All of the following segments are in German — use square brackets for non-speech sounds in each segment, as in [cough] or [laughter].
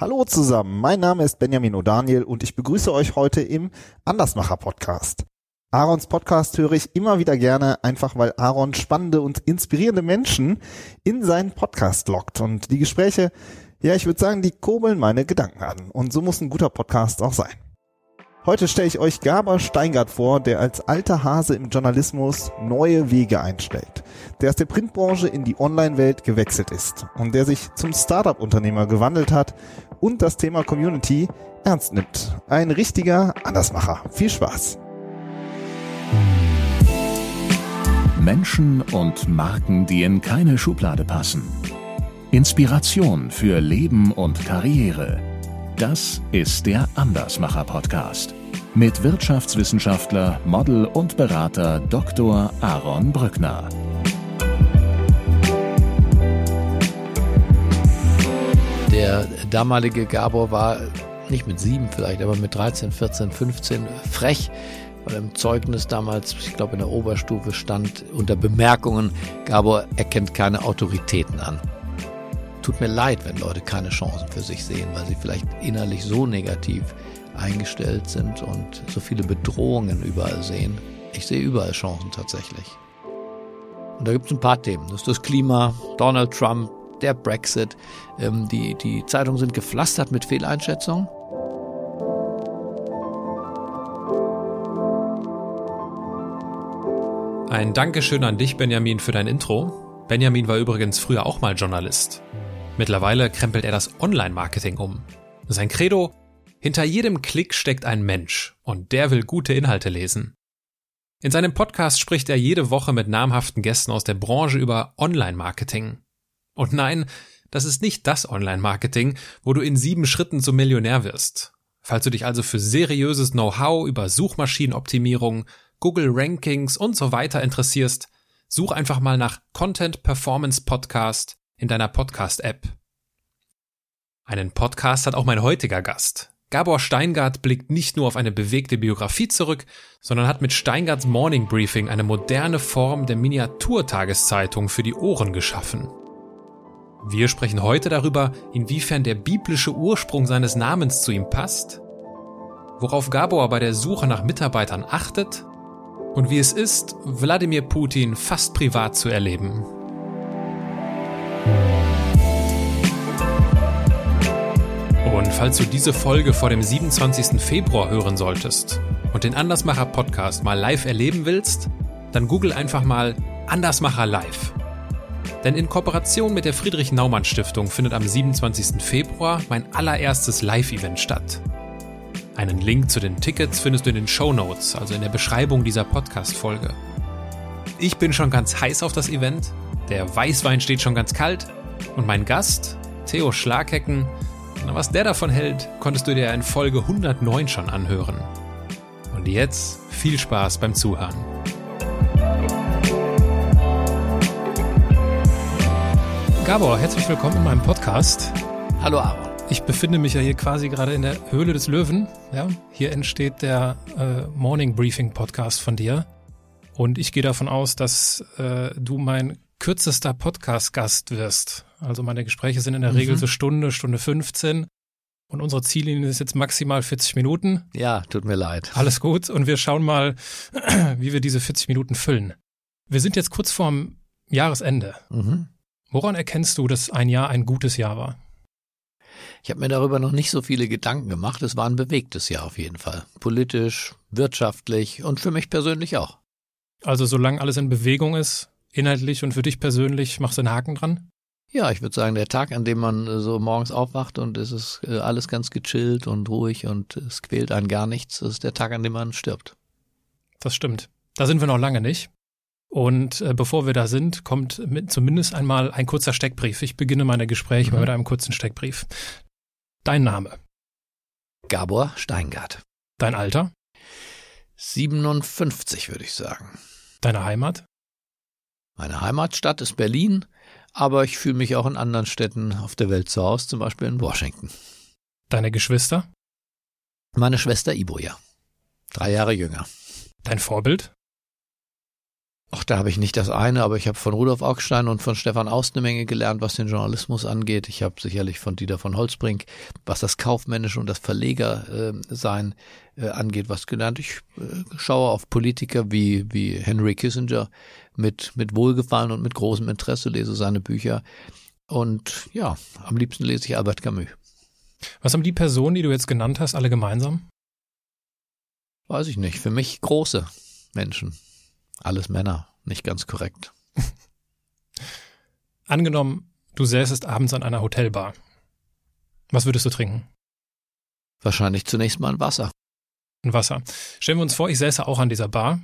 Hallo zusammen, mein Name ist Benjamin O'Daniel und ich begrüße euch heute im Andersmacher Podcast. Aarons Podcast höre ich immer wieder gerne, einfach weil Aaron spannende und inspirierende Menschen in seinen Podcast lockt und die Gespräche, ja, ich würde sagen, die kurbeln meine Gedanken an und so muss ein guter Podcast auch sein. Heute stelle ich euch Gabor Steingart vor, der als alter Hase im Journalismus neue Wege einschlägt, der aus der Printbranche in die Online-Welt gewechselt ist und der sich zum Startup-Unternehmer gewandelt hat und das Thema Community ernst nimmt. Ein richtiger Andersmacher. Viel Spaß! Menschen und Marken, die in keine Schublade passen. Inspiration für Leben und Karriere. Das ist der Andersmacher Podcast mit Wirtschaftswissenschaftler, Model und Berater Dr. Aaron Brückner. Der damalige Gabor war nicht mit sieben vielleicht, aber mit 13, 14, 15 frech, weil im Zeugnis damals, ich glaube in der Oberstufe stand unter Bemerkungen, Gabor erkennt keine Autoritäten an. Tut mir leid, wenn Leute keine Chancen für sich sehen, weil sie vielleicht innerlich so negativ eingestellt sind und so viele Bedrohungen überall sehen. Ich sehe überall Chancen tatsächlich. Und da gibt es ein paar Themen. Das ist das Klima, Donald Trump, der Brexit. Ähm, die, die Zeitungen sind gepflastert mit Fehleinschätzungen. Ein Dankeschön an dich, Benjamin, für dein Intro. Benjamin war übrigens früher auch mal Journalist. Mittlerweile krempelt er das Online-Marketing um. Sein Credo, hinter jedem Klick steckt ein Mensch und der will gute Inhalte lesen. In seinem Podcast spricht er jede Woche mit namhaften Gästen aus der Branche über Online-Marketing. Und nein, das ist nicht das Online-Marketing, wo du in sieben Schritten zum Millionär wirst. Falls du dich also für seriöses Know-how über Suchmaschinenoptimierung, Google Rankings und so weiter interessierst, such einfach mal nach Content Performance Podcast in deiner Podcast-App. Einen Podcast hat auch mein heutiger Gast. Gabor Steingart blickt nicht nur auf eine bewegte Biografie zurück, sondern hat mit Steingarts Morning Briefing eine moderne Form der Miniaturtageszeitung für die Ohren geschaffen. Wir sprechen heute darüber, inwiefern der biblische Ursprung seines Namens zu ihm passt, worauf Gabor bei der Suche nach Mitarbeitern achtet und wie es ist, Wladimir Putin fast privat zu erleben. Und falls du diese Folge vor dem 27. Februar hören solltest und den Andersmacher Podcast mal live erleben willst, dann google einfach mal Andersmacher Live. Denn in Kooperation mit der Friedrich Naumann Stiftung findet am 27. Februar mein allererstes Live-Event statt. Einen Link zu den Tickets findest du in den Show Notes, also in der Beschreibung dieser Podcast-Folge. Ich bin schon ganz heiß auf das Event, der Weißwein steht schon ganz kalt und mein Gast, Theo Schlaghecken, na, was der davon hält, konntest du dir in Folge 109 schon anhören. Und jetzt viel Spaß beim Zuhören. Gabor, herzlich willkommen in meinem Podcast. Hallo Aaron. Ich befinde mich ja hier quasi gerade in der Höhle des Löwen. Ja, hier entsteht der äh, Morning Briefing Podcast von dir. Und ich gehe davon aus, dass äh, du mein kürzester Podcast-Gast wirst. Also meine Gespräche sind in der mhm. Regel so Stunde, Stunde 15. Und unsere Ziellinie ist jetzt maximal 40 Minuten. Ja, tut mir leid. Alles gut. Und wir schauen mal, [clears throat] wie wir diese 40 Minuten füllen. Wir sind jetzt kurz vorm Jahresende. Mhm. Woran erkennst du, dass ein Jahr ein gutes Jahr war? Ich habe mir darüber noch nicht so viele Gedanken gemacht. Es war ein bewegtes Jahr auf jeden Fall. Politisch, wirtschaftlich und für mich persönlich auch. Also solange alles in Bewegung ist, inhaltlich und für dich persönlich, machst du einen Haken dran? Ja, ich würde sagen, der Tag, an dem man äh, so morgens aufwacht und es ist äh, alles ganz gechillt und ruhig und es quält einen gar nichts, ist der Tag, an dem man stirbt. Das stimmt. Da sind wir noch lange nicht. Und äh, bevor wir da sind, kommt mit, zumindest einmal ein kurzer Steckbrief. Ich beginne meine Gespräche mhm. mit einem kurzen Steckbrief. Dein Name? Gabor Steingart. Dein Alter? 57, würde ich sagen. Deine Heimat? Meine Heimatstadt ist Berlin, aber ich fühle mich auch in anderen Städten auf der Welt zu Hause, zum Beispiel in Washington. Deine Geschwister? Meine Schwester Iboja. Drei Jahre jünger. Dein Vorbild? Ach, da habe ich nicht das eine, aber ich habe von Rudolf Augstein und von Stefan Aust eine Menge gelernt, was den Journalismus angeht. Ich habe sicherlich von Dieter von Holzbrink, was das Kaufmännische und das Verlegersein äh, äh, angeht, was gelernt. Ich äh, schaue auf Politiker wie, wie Henry Kissinger mit, mit Wohlgefallen und mit großem Interesse, lese seine Bücher. Und ja, am liebsten lese ich Albert Camus. Was haben die Personen, die du jetzt genannt hast, alle gemeinsam? Weiß ich nicht. Für mich große Menschen. Alles Männer, nicht ganz korrekt. [laughs] Angenommen, du säßest abends an einer Hotelbar. Was würdest du trinken? Wahrscheinlich zunächst mal ein Wasser. Ein Wasser. Stellen wir uns vor, ich säße auch an dieser Bar.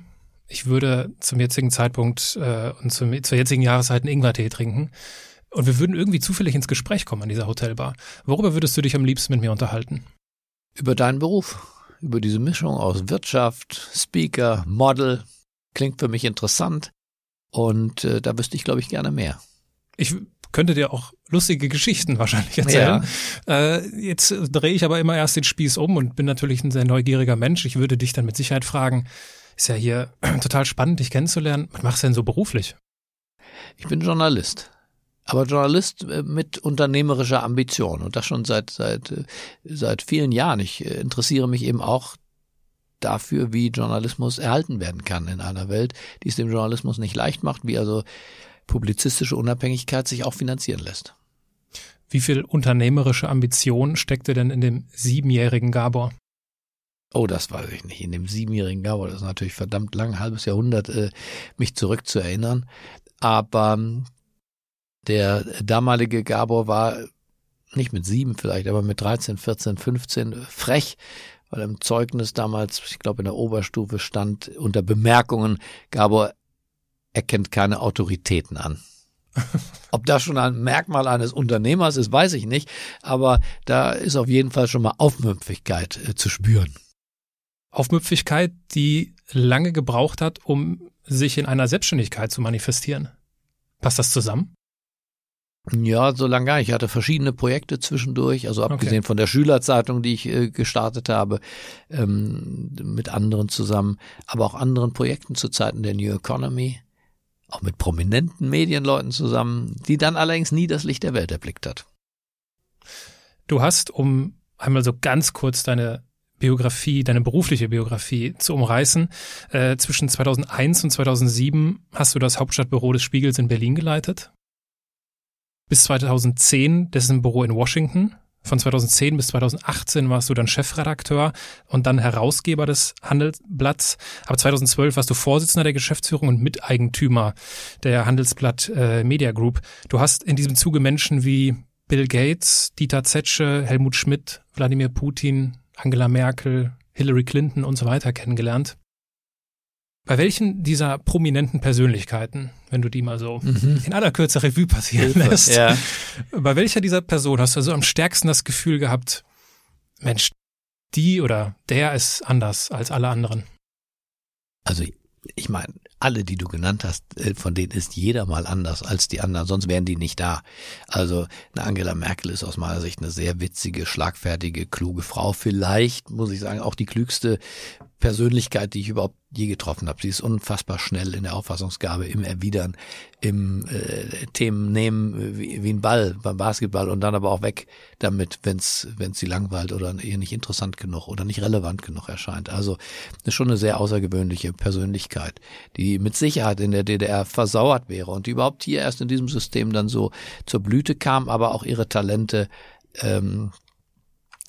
Ich würde zum jetzigen Zeitpunkt äh, und zum, zur jetzigen Jahreszeit einen Ingwertee trinken. Und wir würden irgendwie zufällig ins Gespräch kommen an dieser Hotelbar. Worüber würdest du dich am liebsten mit mir unterhalten? Über deinen Beruf. Über diese Mischung aus Wirtschaft, Speaker, Model, klingt für mich interessant und äh, da wüsste ich, glaube ich, gerne mehr. Ich könnte dir auch lustige Geschichten [laughs] wahrscheinlich erzählen. Ja. Äh, jetzt drehe ich aber immer erst den Spieß um und bin natürlich ein sehr neugieriger Mensch. Ich würde dich dann mit Sicherheit fragen, ist ja hier [clears throat] total spannend, dich kennenzulernen. Was machst du denn so beruflich? Ich bin Journalist. Aber Journalist äh, mit unternehmerischer Ambition und das schon seit seit äh, seit vielen Jahren. Ich äh, interessiere mich eben auch dafür, wie Journalismus erhalten werden kann in einer Welt, die es dem Journalismus nicht leicht macht, wie also publizistische Unabhängigkeit sich auch finanzieren lässt. Wie viel unternehmerische Ambition steckte denn in dem siebenjährigen Gabor? Oh, das weiß ich nicht. In dem siebenjährigen Gabor, das ist natürlich verdammt lang, ein halbes Jahrhundert, äh, mich zurückzuerinnern. Aber ähm, der damalige Gabor war nicht mit sieben vielleicht, aber mit 13, 14, 15 frech weil im Zeugnis damals, ich glaube in der Oberstufe stand unter Bemerkungen, Gabor erkennt keine Autoritäten an. [laughs] Ob das schon ein Merkmal eines Unternehmers ist, weiß ich nicht, aber da ist auf jeden Fall schon mal Aufmüpfigkeit äh, zu spüren. Aufmüpfigkeit, die lange gebraucht hat, um sich in einer Selbstständigkeit zu manifestieren. Passt das zusammen? Ja, so lange gar nicht. Ich hatte verschiedene Projekte zwischendurch, also abgesehen okay. von der Schülerzeitung, die ich äh, gestartet habe, ähm, mit anderen zusammen, aber auch anderen Projekten zu Zeiten der New Economy, auch mit prominenten Medienleuten zusammen, die dann allerdings nie das Licht der Welt erblickt hat. Du hast, um einmal so ganz kurz deine Biografie, deine berufliche Biografie zu umreißen. Äh, zwischen 2001 und 2007 hast du das Hauptstadtbüro des Spiegels in Berlin geleitet bis 2010 dessen Büro in Washington. Von 2010 bis 2018 warst du dann Chefredakteur und dann Herausgeber des Handelsblatts. Aber 2012 warst du Vorsitzender der Geschäftsführung und Miteigentümer der Handelsblatt äh, Media Group. Du hast in diesem Zuge Menschen wie Bill Gates, Dieter Zetsche, Helmut Schmidt, Wladimir Putin, Angela Merkel, Hillary Clinton und so weiter kennengelernt. Bei welchen dieser prominenten Persönlichkeiten, wenn du die mal so mhm. in aller Kürze Revue passieren Hilfe, lässt, ja. bei welcher dieser Personen hast du also am stärksten das Gefühl gehabt, Mensch, die oder der ist anders als alle anderen? Also ich meine, alle, die du genannt hast, äh, von denen ist jeder mal anders als die anderen, sonst wären die nicht da. Also eine Angela Merkel ist aus meiner Sicht eine sehr witzige, schlagfertige, kluge Frau. Vielleicht, muss ich sagen, auch die klügste Persönlichkeit, die ich überhaupt je getroffen habe. Sie ist unfassbar schnell in der Auffassungsgabe, im Erwidern, im äh, Themen nehmen wie, wie ein Ball beim Basketball und dann aber auch weg damit, wenn es sie langweilt oder ihr nicht interessant genug oder nicht relevant genug erscheint. Also das ist schon eine sehr außergewöhnliche Persönlichkeit, die mit Sicherheit in der DDR versauert wäre und die überhaupt hier erst in diesem System dann so zur Blüte kam, aber auch ihre Talente ähm,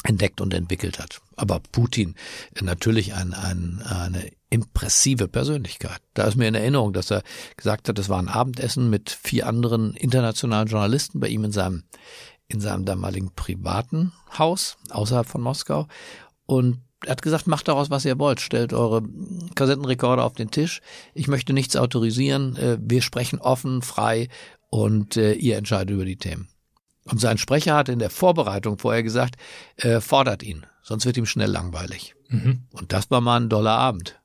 entdeckt und entwickelt hat. Aber Putin natürlich ein, ein, eine impressive Persönlichkeit. Da ist mir in Erinnerung, dass er gesagt hat, es war ein Abendessen mit vier anderen internationalen Journalisten bei ihm in seinem, in seinem damaligen privaten Haus außerhalb von Moskau. Und er hat gesagt, macht daraus, was ihr wollt. Stellt eure Kassettenrekorder auf den Tisch. Ich möchte nichts autorisieren. Äh, wir sprechen offen, frei und äh, ihr entscheidet über die Themen. Und sein Sprecher hat in der Vorbereitung vorher gesagt, äh, fordert ihn, sonst wird ihm schnell langweilig. Mhm. Und das war mal ein doller Abend.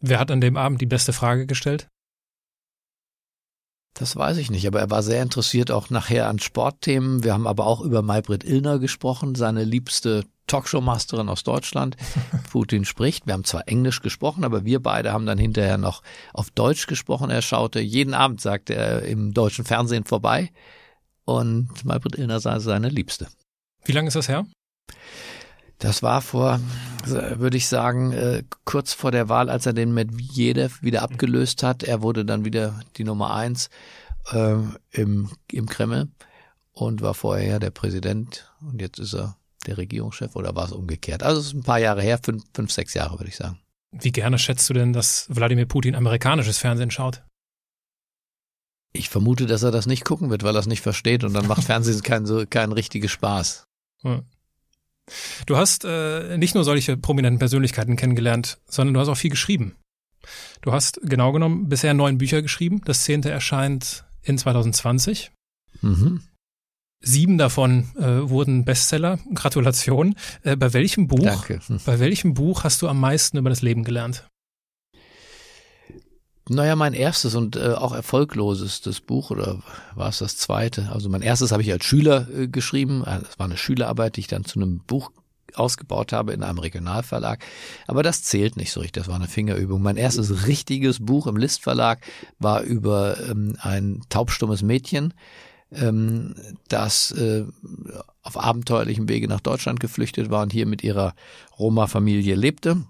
Wer hat an dem Abend die beste Frage gestellt? Das weiß ich nicht, aber er war sehr interessiert auch nachher an Sportthemen. Wir haben aber auch über Maybrit Illner gesprochen, seine liebste Talkshow-Masterin aus Deutschland. [laughs] Putin spricht. Wir haben zwar Englisch gesprochen, aber wir beide haben dann hinterher noch auf Deutsch gesprochen. Er schaute jeden Abend, sagte er, im deutschen Fernsehen vorbei. Und Malbrit Illner sei seine Liebste. Wie lange ist das her? Das war vor, würde ich sagen, äh, kurz vor der Wahl, als er den Medvedev wieder abgelöst hat. Er wurde dann wieder die Nummer eins äh, im, im Kreml und war vorher ja der Präsident und jetzt ist er der Regierungschef oder war es umgekehrt? Also es ist ein paar Jahre her, fünf, fünf, sechs Jahre würde ich sagen. Wie gerne schätzt du denn, dass Wladimir Putin amerikanisches Fernsehen schaut? Ich vermute, dass er das nicht gucken wird, weil er es nicht versteht und dann macht Fernsehen [laughs] keinen so keinen richtigen Spaß. Hm. Du hast äh, nicht nur solche prominenten Persönlichkeiten kennengelernt, sondern du hast auch viel geschrieben. Du hast genau genommen bisher neun Bücher geschrieben. Das zehnte erscheint in 2020. Mhm. Sieben davon äh, wurden Bestseller. Gratulation. Äh, bei welchem Buch? Danke. Bei welchem Buch hast du am meisten über das Leben gelernt? Naja, mein erstes und äh, auch erfolglosestes Buch oder war es das zweite? Also mein erstes habe ich als Schüler äh, geschrieben. Das äh, war eine Schülerarbeit, die ich dann zu einem Buch ausgebaut habe in einem Regionalverlag. Aber das zählt nicht so richtig. Das war eine Fingerübung. Mein erstes richtiges Buch im List Verlag war über ähm, ein taubstummes Mädchen, ähm, das äh, auf abenteuerlichem Wege nach Deutschland geflüchtet war und hier mit ihrer Roma-Familie lebte.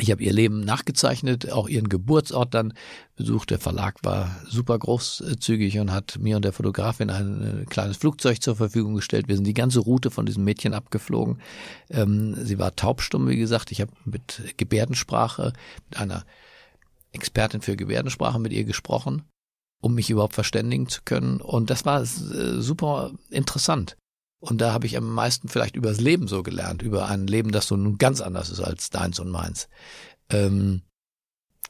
Ich habe ihr Leben nachgezeichnet, auch ihren Geburtsort dann besucht. Der Verlag war super großzügig und hat mir und der Fotografin ein äh, kleines Flugzeug zur Verfügung gestellt. Wir sind die ganze Route von diesem Mädchen abgeflogen. Ähm, sie war taubstumm, wie gesagt. Ich habe mit Gebärdensprache, mit einer Expertin für Gebärdensprache mit ihr gesprochen, um mich überhaupt verständigen zu können. Und das war äh, super interessant. Und da habe ich am meisten vielleicht über das Leben so gelernt, über ein Leben, das so nun ganz anders ist als deins und meins. Ähm,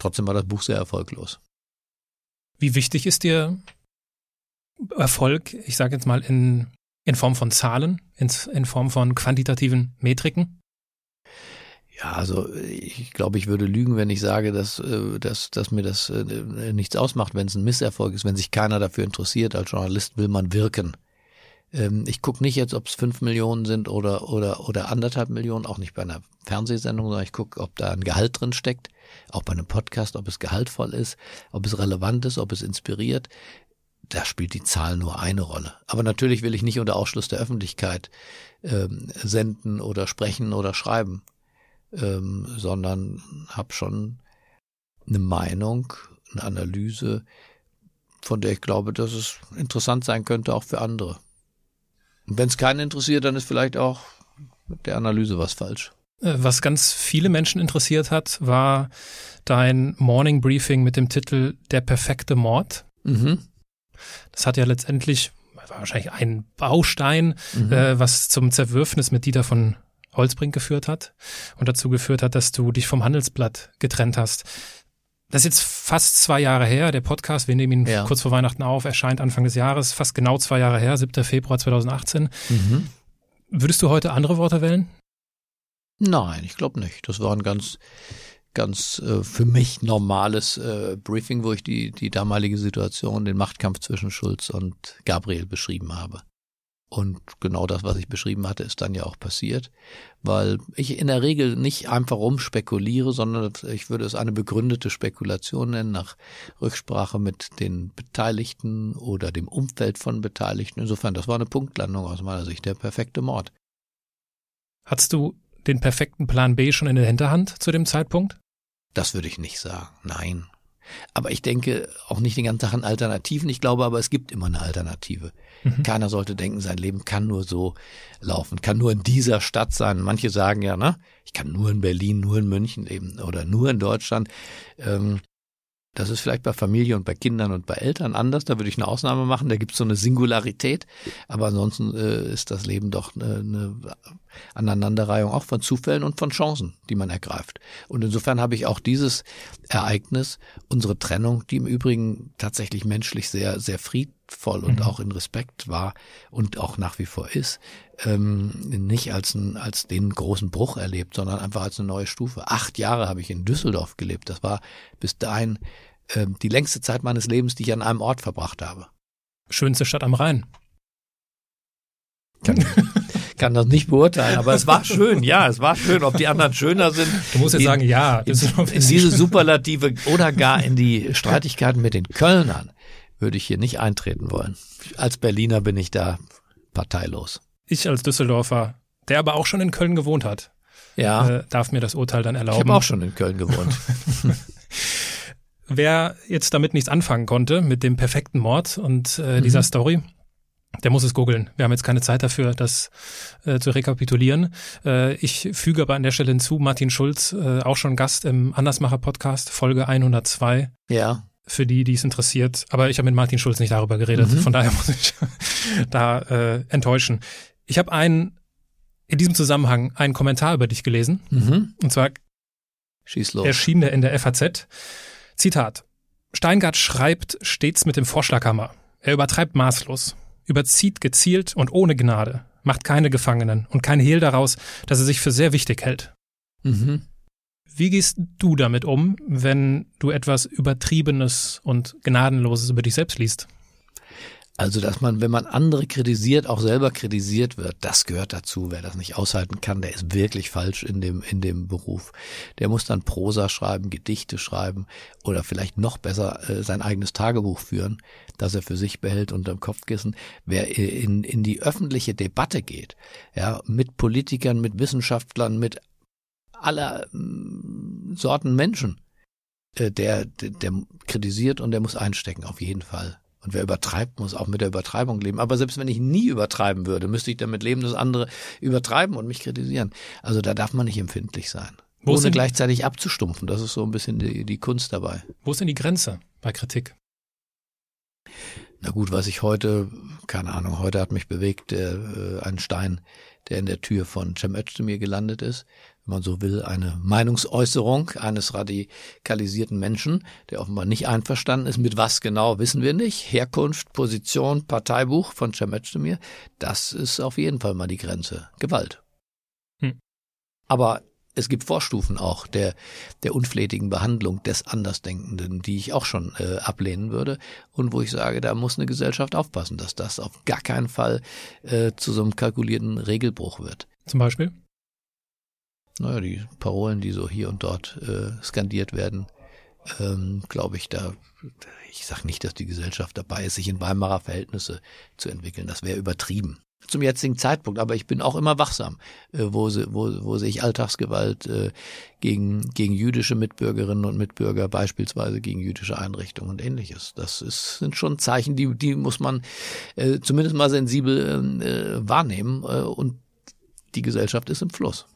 trotzdem war das Buch sehr erfolglos. Wie wichtig ist dir Erfolg, ich sage jetzt mal in, in Form von Zahlen, in, in Form von quantitativen Metriken? Ja, also ich glaube, ich würde lügen, wenn ich sage, dass, äh, dass, dass mir das äh, nichts ausmacht, wenn es ein Misserfolg ist, wenn sich keiner dafür interessiert. Als Journalist will man wirken. Ähm, ich gucke nicht jetzt, ob es fünf Millionen sind oder, oder, oder anderthalb Millionen, auch nicht bei einer Fernsehsendung, sondern ich gucke, ob da ein Gehalt drin steckt, auch bei einem Podcast, ob es gehaltvoll ist, ob es relevant ist, ob es inspiriert. Da spielt die Zahl nur eine Rolle. Aber natürlich will ich nicht unter Ausschluss der Öffentlichkeit ähm, senden oder sprechen oder schreiben, ähm, sondern habe schon eine Meinung, eine Analyse, von der ich glaube, dass es interessant sein könnte, auch für andere. Und wenn es keinen interessiert, dann ist vielleicht auch mit der Analyse was falsch. Äh, was ganz viele Menschen interessiert hat, war dein Morning Briefing mit dem Titel Der perfekte Mord. Mhm. Das hat ja letztendlich war wahrscheinlich ein Baustein, mhm. äh, was zum Zerwürfnis mit Dieter von Holzbrink geführt hat und dazu geführt hat, dass du dich vom Handelsblatt getrennt hast. Das ist jetzt fast zwei Jahre her. Der Podcast, wir nehmen ihn ja. kurz vor Weihnachten auf, erscheint Anfang des Jahres, fast genau zwei Jahre her, 7. Februar 2018. Mhm. Würdest du heute andere Worte wählen? Nein, ich glaube nicht. Das war ein ganz, ganz äh, für mich normales äh, Briefing, wo ich die, die damalige Situation, den Machtkampf zwischen Schulz und Gabriel beschrieben habe. Und genau das, was ich beschrieben hatte, ist dann ja auch passiert, weil ich in der Regel nicht einfach rumspekuliere, sondern ich würde es eine begründete Spekulation nennen, nach Rücksprache mit den Beteiligten oder dem Umfeld von Beteiligten. Insofern, das war eine Punktlandung aus meiner Sicht, der perfekte Mord. Hattest du den perfekten Plan B schon in der Hinterhand zu dem Zeitpunkt? Das würde ich nicht sagen. Nein. Aber ich denke auch nicht den ganzen Tag an Alternativen. Ich glaube aber, es gibt immer eine Alternative. Mhm. Keiner sollte denken, sein Leben kann nur so laufen, kann nur in dieser Stadt sein. Manche sagen ja, ne, ich kann nur in Berlin, nur in München leben oder nur in Deutschland. Ähm, das ist vielleicht bei Familie und bei Kindern und bei Eltern anders. Da würde ich eine Ausnahme machen. Da gibt es so eine Singularität. Aber ansonsten äh, ist das Leben doch eine, eine Aneinanderreihung auch von Zufällen und von Chancen, die man ergreift. Und insofern habe ich auch dieses Ereignis, unsere Trennung, die im Übrigen tatsächlich menschlich sehr, sehr friedvoll und mhm. auch in Respekt war und auch nach wie vor ist, ähm, nicht als, ein, als den großen Bruch erlebt, sondern einfach als eine neue Stufe. Acht Jahre habe ich in Düsseldorf gelebt. Das war bis dahin äh, die längste Zeit meines Lebens, die ich an einem Ort verbracht habe. Schönste Stadt am Rhein. Kann, [laughs] kann das nicht beurteilen, aber es war schön, ja, es war schön. Ob die anderen schöner sind. Du musst jetzt in, sagen, ja. In, in diese Superlative oder gar in die Streitigkeiten mit den Kölnern würde ich hier nicht eintreten wollen. Als Berliner bin ich da parteilos. Ich als Düsseldorfer, der aber auch schon in Köln gewohnt hat, ja. äh, darf mir das Urteil dann erlauben. Ich habe auch schon in Köln gewohnt. [laughs] Wer jetzt damit nichts anfangen konnte, mit dem perfekten Mord und äh, dieser mhm. Story, der muss es googeln. Wir haben jetzt keine Zeit dafür, das äh, zu rekapitulieren. Äh, ich füge aber an der Stelle hinzu, Martin Schulz, äh, auch schon Gast im Andersmacher-Podcast, Folge 102. Ja. Für die, die es interessiert. Aber ich habe mit Martin Schulz nicht darüber geredet. Mhm. Von daher [laughs] muss ich da äh, enttäuschen. Ich habe einen, in diesem Zusammenhang einen Kommentar über dich gelesen. Mhm. Und zwar Schieß los. erschien der in der FAZ. Zitat. Steingart schreibt stets mit dem Vorschlaghammer. Er übertreibt maßlos, überzieht gezielt und ohne Gnade, macht keine Gefangenen und kein Hehl daraus, dass er sich für sehr wichtig hält. Mhm. Wie gehst du damit um, wenn du etwas Übertriebenes und Gnadenloses über dich selbst liest? Also, dass man, wenn man andere kritisiert, auch selber kritisiert wird, das gehört dazu. Wer das nicht aushalten kann, der ist wirklich falsch in dem, in dem Beruf. Der muss dann Prosa schreiben, Gedichte schreiben oder vielleicht noch besser äh, sein eigenes Tagebuch führen, das er für sich behält unterm Kopfkissen. Wer in, in die öffentliche Debatte geht, ja, mit Politikern, mit Wissenschaftlern, mit aller äh, Sorten Menschen, äh, der, der, der kritisiert und der muss einstecken, auf jeden Fall. Und wer übertreibt, muss auch mit der Übertreibung leben. Aber selbst wenn ich nie übertreiben würde, müsste ich damit leben, dass andere übertreiben und mich kritisieren. Also da darf man nicht empfindlich sein. Wo ohne gleichzeitig abzustumpfen. Das ist so ein bisschen die, die Kunst dabei. Wo ist denn die Grenze bei Kritik? Na gut, was ich heute, keine Ahnung, heute hat mich bewegt äh, ein Stein, der in der Tür von Cem Özdemir gelandet ist wenn man so will, eine Meinungsäußerung eines radikalisierten Menschen, der offenbar nicht einverstanden ist. Mit was genau, wissen wir nicht. Herkunft, Position, Parteibuch von Cem Özdemir, das ist auf jeden Fall mal die Grenze. Gewalt. Hm. Aber es gibt Vorstufen auch der, der unflätigen Behandlung des Andersdenkenden, die ich auch schon äh, ablehnen würde und wo ich sage, da muss eine Gesellschaft aufpassen, dass das auf gar keinen Fall äh, zu so einem kalkulierten Regelbruch wird. Zum Beispiel? Naja, die Parolen, die so hier und dort äh, skandiert werden, ähm, glaube ich, da, ich sage nicht, dass die Gesellschaft dabei ist, sich in Weimarer Verhältnisse zu entwickeln. Das wäre übertrieben. Zum jetzigen Zeitpunkt, aber ich bin auch immer wachsam, äh, wo, wo, wo sehe ich Alltagsgewalt äh, gegen, gegen jüdische Mitbürgerinnen und Mitbürger, beispielsweise gegen jüdische Einrichtungen und ähnliches. Das ist, sind schon Zeichen, die, die muss man äh, zumindest mal sensibel äh, wahrnehmen äh, und die Gesellschaft ist im Fluss.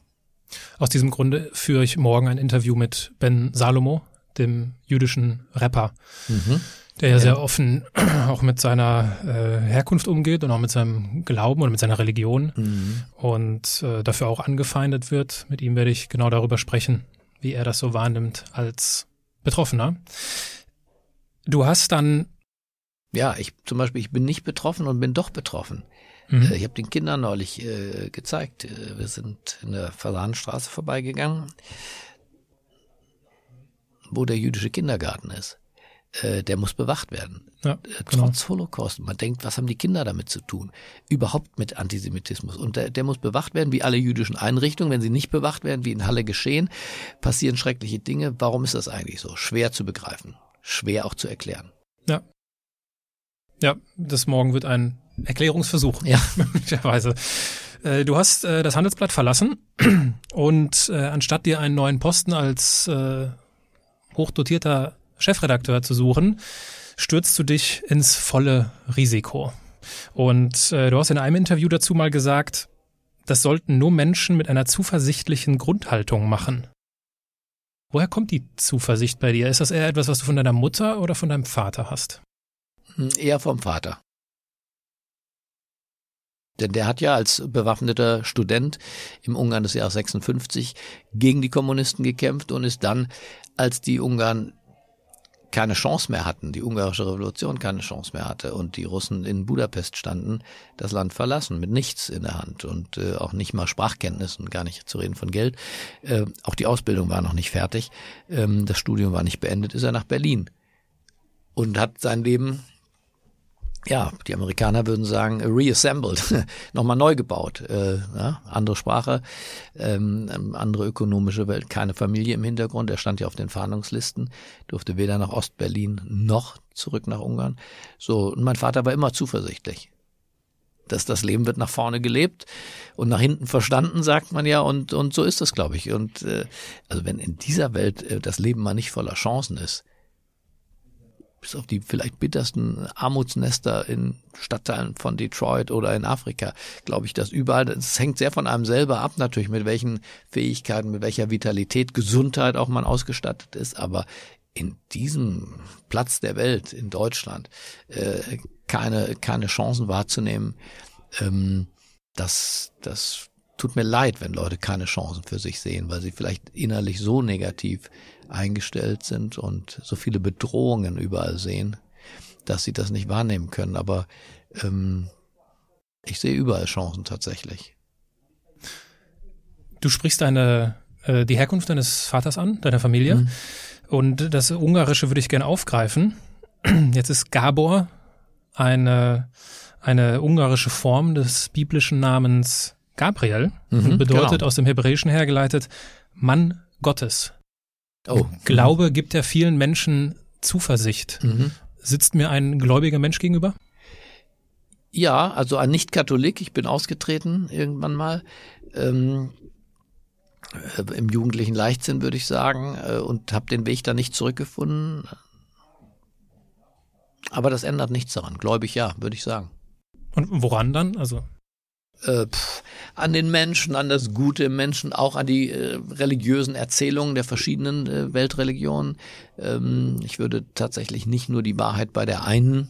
Aus diesem Grunde führe ich morgen ein Interview mit Ben Salomo, dem jüdischen Rapper, mhm. der ja, sehr offen [clears throat] auch mit seiner äh, Herkunft umgeht und auch mit seinem Glauben oder mit seiner Religion mhm. und äh, dafür auch angefeindet wird. Mit ihm werde ich genau darüber sprechen, wie er das so wahrnimmt als Betroffener. Du hast dann ja, ich zum Beispiel, ich bin nicht betroffen und bin doch betroffen. Mhm. Äh, ich habe den Kindern neulich äh, gezeigt. Äh, wir sind in der Fasanenstraße vorbeigegangen, wo der jüdische Kindergarten ist. Äh, der muss bewacht werden. Ja, genau. Trotz. Holocaust. Man denkt, was haben die Kinder damit zu tun? Überhaupt mit Antisemitismus. Und der, der muss bewacht werden, wie alle jüdischen Einrichtungen. Wenn sie nicht bewacht werden, wie in Halle geschehen, passieren schreckliche Dinge. Warum ist das eigentlich so? Schwer zu begreifen. Schwer auch zu erklären. Ja. Ja, das morgen wird ein Erklärungsversuch. Ja. [laughs] Möglicherweise. Äh, du hast äh, das Handelsblatt verlassen [clears throat] und äh, anstatt dir einen neuen Posten als hochdotierter Chefredakteur zu suchen, stürzt du dich ins volle Risiko. Und äh, du hast in einem Interview dazu mal gesagt, das sollten nur Menschen mit einer zuversichtlichen Grundhaltung machen. Woher kommt die Zuversicht bei dir? Ist das eher etwas, was du von deiner Mutter oder von deinem Vater hast? Hm, eher vom Vater. Denn der hat ja als bewaffneter Student im Ungarn des Jahres 56 gegen die Kommunisten gekämpft und ist dann, als die Ungarn keine Chance mehr hatten, die ungarische Revolution keine Chance mehr hatte und die Russen in Budapest standen, das Land verlassen mit nichts in der Hand und äh, auch nicht mal Sprachkenntnissen, gar nicht zu reden von Geld. Äh, auch die Ausbildung war noch nicht fertig, ähm, das Studium war nicht beendet, ist er nach Berlin und hat sein Leben ja, die Amerikaner würden sagen, reassembled, [laughs] nochmal neu gebaut. Äh, ja, andere Sprache, ähm, andere ökonomische Welt, keine Familie im Hintergrund. Er stand ja auf den Fahndungslisten, durfte weder nach Ostberlin noch zurück nach Ungarn. So, und mein Vater war immer zuversichtlich. Dass das Leben wird nach vorne gelebt und nach hinten verstanden, sagt man ja, und, und so ist das, glaube ich. Und äh, also wenn in dieser Welt äh, das Leben mal nicht voller Chancen ist, bis auf die vielleicht bittersten Armutsnester in Stadtteilen von Detroit oder in Afrika, glaube ich, dass überall, es hängt sehr von einem selber ab, natürlich, mit welchen Fähigkeiten, mit welcher Vitalität, Gesundheit auch man ausgestattet ist, aber in diesem Platz der Welt, in Deutschland, äh, keine, keine Chancen wahrzunehmen, ähm, das, das tut mir leid, wenn Leute keine Chancen für sich sehen, weil sie vielleicht innerlich so negativ eingestellt sind und so viele Bedrohungen überall sehen, dass sie das nicht wahrnehmen können. Aber ähm, ich sehe überall Chancen tatsächlich. Du sprichst deine äh, die Herkunft deines Vaters an, deiner Familie. Mhm. Und das Ungarische würde ich gerne aufgreifen. [clears throat] Jetzt ist Gabor eine, eine ungarische Form des biblischen Namens Gabriel. Mhm, bedeutet genau. aus dem Hebräischen hergeleitet Mann Gottes. Oh. Glaube gibt ja vielen Menschen Zuversicht. Mhm. Sitzt mir ein gläubiger Mensch gegenüber? Ja, also ein Nicht-Katholik. Ich bin ausgetreten irgendwann mal. Ähm, äh, Im jugendlichen Leichtsinn würde ich sagen äh, und habe den Weg da nicht zurückgefunden. Aber das ändert nichts daran. Gläubig ja, würde ich sagen. Und woran dann? Also äh, an den Menschen, an das Gute im Menschen, auch an die äh, religiösen Erzählungen der verschiedenen äh, Weltreligionen. Ähm, ich würde tatsächlich nicht nur die Wahrheit bei der einen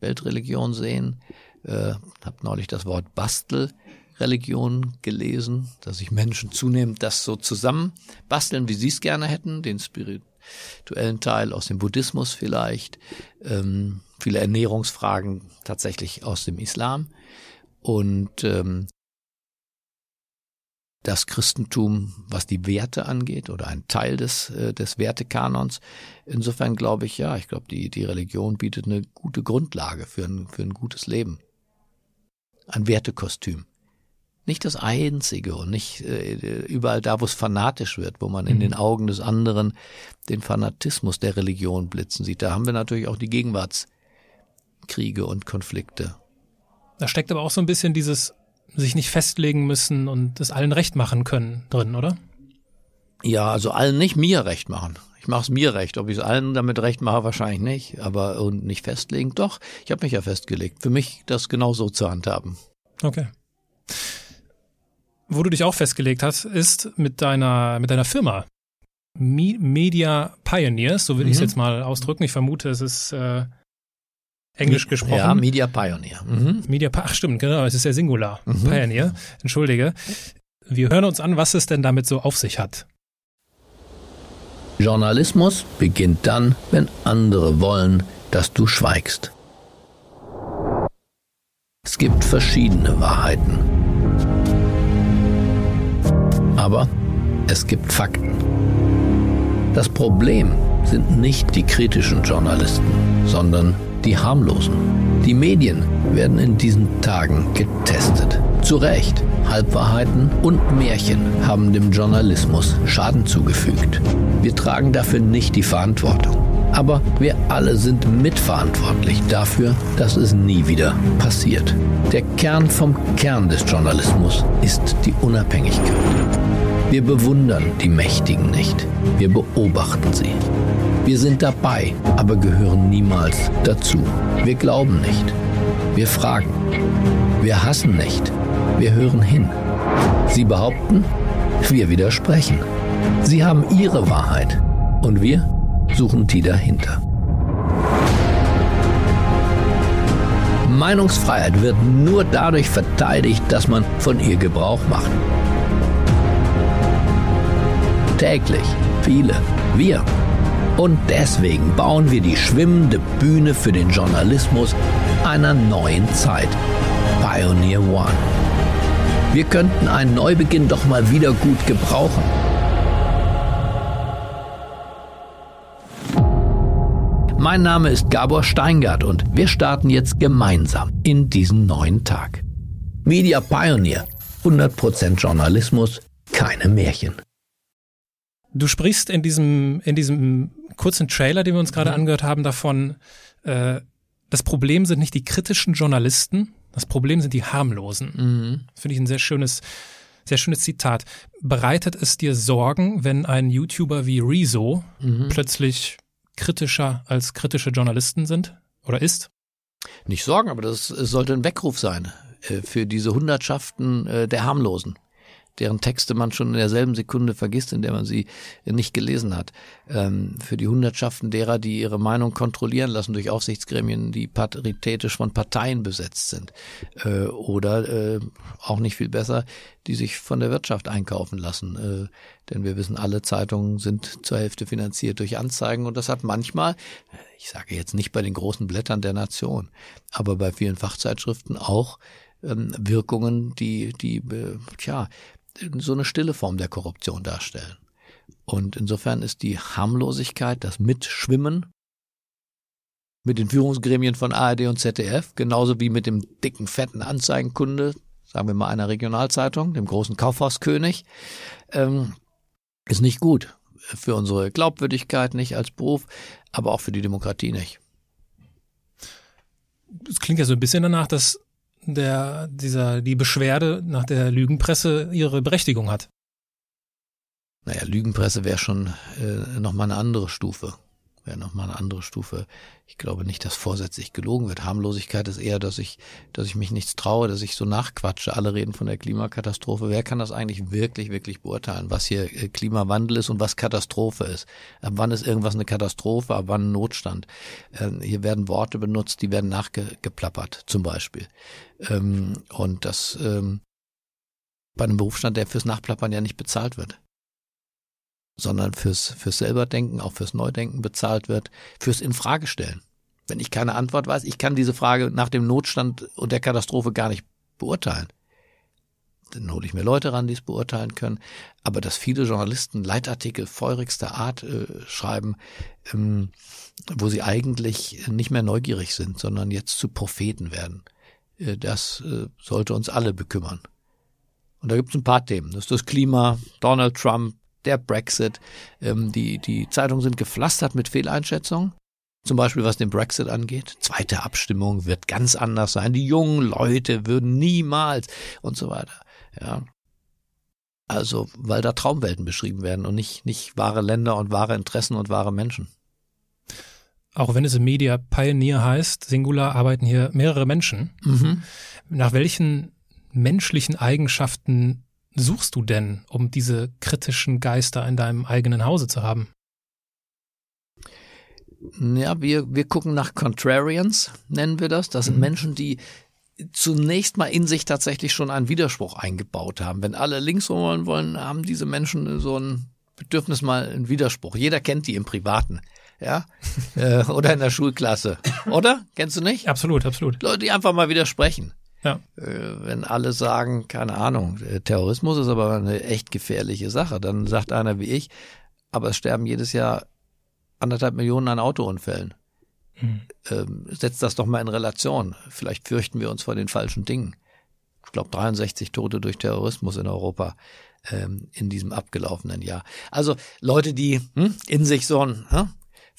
Weltreligion sehen. Äh, habe neulich das Wort Bastelreligion gelesen, dass sich Menschen zunehmend das so zusammen basteln, wie sie es gerne hätten, den spirituellen Teil aus dem Buddhismus vielleicht, ähm, viele Ernährungsfragen tatsächlich aus dem Islam und ähm, das Christentum, was die Werte angeht, oder ein Teil des, äh, des Wertekanons. Insofern glaube ich, ja, ich glaube, die, die Religion bietet eine gute Grundlage für ein, für ein gutes Leben. Ein Wertekostüm. Nicht das Einzige und nicht äh, überall da, wo es fanatisch wird, wo man in mhm. den Augen des anderen den Fanatismus der Religion blitzen sieht. Da haben wir natürlich auch die Gegenwartskriege und Konflikte. Da steckt aber auch so ein bisschen dieses sich nicht festlegen müssen und es allen recht machen können drin, oder? Ja, also allen nicht mir recht machen. Ich mache es mir recht. Ob ich es allen damit recht mache, wahrscheinlich nicht. Aber und nicht festlegen, doch. Ich habe mich ja festgelegt. Für mich das genauso zu handhaben. Okay. Wo du dich auch festgelegt hast, ist mit deiner mit deiner Firma Media Pioneers, so will mhm. ich es jetzt mal ausdrücken. Ich vermute, es ist äh, Englisch gesprochen. Ja, Media Pioneer. Mhm. Media, ach stimmt, genau, es ist ja Singular. Mhm. Pioneer, entschuldige. Wir hören uns an, was es denn damit so auf sich hat. Journalismus beginnt dann, wenn andere wollen, dass du schweigst. Es gibt verschiedene Wahrheiten. Aber es gibt Fakten. Das Problem sind nicht die kritischen Journalisten, sondern die harmlosen. Die Medien werden in diesen Tagen getestet. Zu Recht. Halbwahrheiten und Märchen haben dem Journalismus Schaden zugefügt. Wir tragen dafür nicht die Verantwortung. Aber wir alle sind mitverantwortlich dafür, dass es nie wieder passiert. Der Kern vom Kern des Journalismus ist die Unabhängigkeit. Wir bewundern die Mächtigen nicht, wir beobachten sie. Wir sind dabei, aber gehören niemals dazu. Wir glauben nicht. Wir fragen. Wir hassen nicht. Wir hören hin. Sie behaupten, wir widersprechen. Sie haben ihre Wahrheit und wir suchen die dahinter. Meinungsfreiheit wird nur dadurch verteidigt, dass man von ihr Gebrauch macht täglich. Viele. Wir. Und deswegen bauen wir die schwimmende Bühne für den Journalismus einer neuen Zeit. Pioneer One. Wir könnten einen Neubeginn doch mal wieder gut gebrauchen. Mein Name ist Gabor Steingart und wir starten jetzt gemeinsam in diesen neuen Tag. Media Pioneer, 100% Journalismus, keine Märchen. Du sprichst in diesem, in diesem kurzen Trailer, den wir uns gerade mhm. angehört haben, davon, äh, das Problem sind nicht die kritischen Journalisten, das Problem sind die harmlosen. Mhm. Finde ich ein sehr schönes, sehr schönes Zitat. Bereitet es dir Sorgen, wenn ein YouTuber wie Rezo mhm. plötzlich kritischer als kritische Journalisten sind oder ist? Nicht Sorgen, aber das sollte ein Weckruf sein äh, für diese Hundertschaften äh, der Harmlosen deren Texte man schon in derselben Sekunde vergisst, in der man sie nicht gelesen hat. Ähm, für die Hundertschaften derer, die ihre Meinung kontrollieren lassen durch Aufsichtsgremien, die paritätisch von Parteien besetzt sind. Äh, oder äh, auch nicht viel besser, die sich von der Wirtschaft einkaufen lassen. Äh, denn wir wissen, alle Zeitungen sind zur Hälfte finanziert durch Anzeigen und das hat manchmal, ich sage jetzt nicht bei den großen Blättern der Nation, aber bei vielen Fachzeitschriften auch ähm, Wirkungen, die, die, äh, tja, so eine stille Form der Korruption darstellen. Und insofern ist die Harmlosigkeit, das Mitschwimmen mit den Führungsgremien von ARD und ZDF, genauso wie mit dem dicken, fetten Anzeigenkunde, sagen wir mal einer Regionalzeitung, dem großen Kaufhauskönig, ähm, ist nicht gut. Für unsere Glaubwürdigkeit nicht als Beruf, aber auch für die Demokratie nicht. Es klingt ja so ein bisschen danach, dass der, dieser, die Beschwerde nach der Lügenpresse ihre Berechtigung hat. Naja, Lügenpresse wäre schon äh, nochmal eine andere Stufe. Wäre nochmal eine andere Stufe. Ich glaube nicht, dass vorsätzlich gelogen wird. Harmlosigkeit ist eher, dass ich, dass ich mich nichts traue, dass ich so nachquatsche. Alle reden von der Klimakatastrophe. Wer kann das eigentlich wirklich, wirklich beurteilen, was hier äh, Klimawandel ist und was Katastrophe ist? Ab wann ist irgendwas eine Katastrophe, ab wann ein Notstand? Ähm, hier werden Worte benutzt, die werden nachgeplappert, zum Beispiel. Ähm, und das ähm, bei einem Berufsstand, der fürs Nachplappern ja nicht bezahlt wird sondern fürs, fürs selberdenken, auch fürs Neudenken bezahlt wird, fürs Infragestellen. Wenn ich keine Antwort weiß, ich kann diese Frage nach dem Notstand und der Katastrophe gar nicht beurteilen. Dann hole ich mir Leute ran, die es beurteilen können. Aber dass viele Journalisten Leitartikel feurigster Art äh, schreiben, ähm, wo sie eigentlich nicht mehr neugierig sind, sondern jetzt zu Propheten werden, äh, das äh, sollte uns alle bekümmern. Und da gibt es ein paar Themen. Das ist das Klima, Donald Trump, der Brexit. Ähm, die, die Zeitungen sind gepflastert mit Fehleinschätzungen. Zum Beispiel was den Brexit angeht. Zweite Abstimmung wird ganz anders sein. Die jungen Leute würden niemals und so weiter. Ja. Also, weil da Traumwelten beschrieben werden und nicht, nicht wahre Länder und wahre Interessen und wahre Menschen. Auch wenn es im Media Pioneer heißt, Singular arbeiten hier mehrere Menschen. Mhm. Nach welchen menschlichen Eigenschaften suchst du denn, um diese kritischen Geister in deinem eigenen Hause zu haben? Ja, wir, wir gucken nach Contrarians, nennen wir das. Das sind mhm. Menschen, die zunächst mal in sich tatsächlich schon einen Widerspruch eingebaut haben. Wenn alle links wollen wollen, haben diese Menschen so ein Bedürfnis mal einen Widerspruch. Jeder kennt die im Privaten, ja, [laughs] äh, oder in der Schulklasse, oder? Kennst du nicht? Absolut, absolut. Leute, die einfach mal widersprechen. Ja. Äh, wenn alle sagen, keine Ahnung, äh, Terrorismus ist aber eine echt gefährliche Sache, dann sagt einer wie ich, aber es sterben jedes Jahr anderthalb Millionen an Autounfällen. Hm. Ähm, setzt das doch mal in Relation. Vielleicht fürchten wir uns vor den falschen Dingen. Ich glaube 63 Tote durch Terrorismus in Europa ähm, in diesem abgelaufenen Jahr. Also Leute, die hm, in sich so ein hm,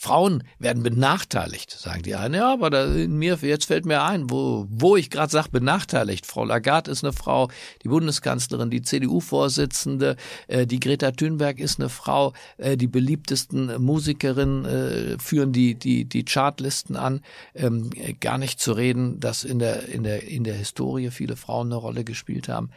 Frauen werden benachteiligt, sagen die einen. Ja, aber da in mir, jetzt fällt mir ein, wo, wo ich gerade sage, benachteiligt. Frau Lagarde ist eine Frau, die Bundeskanzlerin, die CDU-Vorsitzende, äh, die Greta Thunberg ist eine Frau, äh, die beliebtesten Musikerinnen äh, führen die, die, die Chartlisten an. Ähm, gar nicht zu reden, dass in der, in der, in der Historie viele Frauen eine Rolle gespielt haben.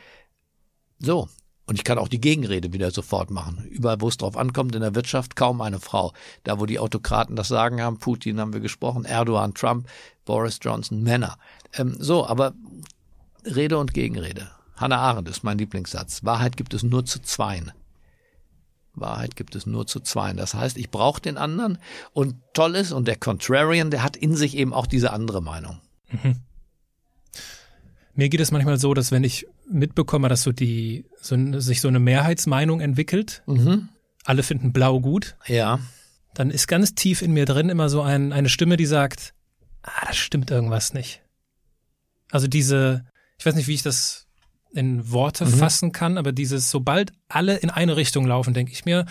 So, und ich kann auch die Gegenrede wieder sofort machen. Überall, wo es drauf ankommt, in der Wirtschaft kaum eine Frau. Da, wo die Autokraten das Sagen haben, Putin haben wir gesprochen, Erdogan, Trump, Boris Johnson, Männer. Ähm, so, aber Rede und Gegenrede. Hannah Arendt ist mein Lieblingssatz. Wahrheit gibt es nur zu zweien. Wahrheit gibt es nur zu zweien. Das heißt, ich brauche den anderen und toll ist, und der Contrarian, der hat in sich eben auch diese andere Meinung. Mhm. Mir geht es manchmal so, dass wenn ich mitbekomme, dass so die, so, sich so eine Mehrheitsmeinung entwickelt, mhm. alle finden blau gut. Ja. dann ist ganz tief in mir drin immer so ein, eine Stimme, die sagt, ah, das stimmt irgendwas nicht. Also diese, ich weiß nicht, wie ich das in Worte mhm. fassen kann, aber dieses, sobald alle in eine Richtung laufen, denke ich mir,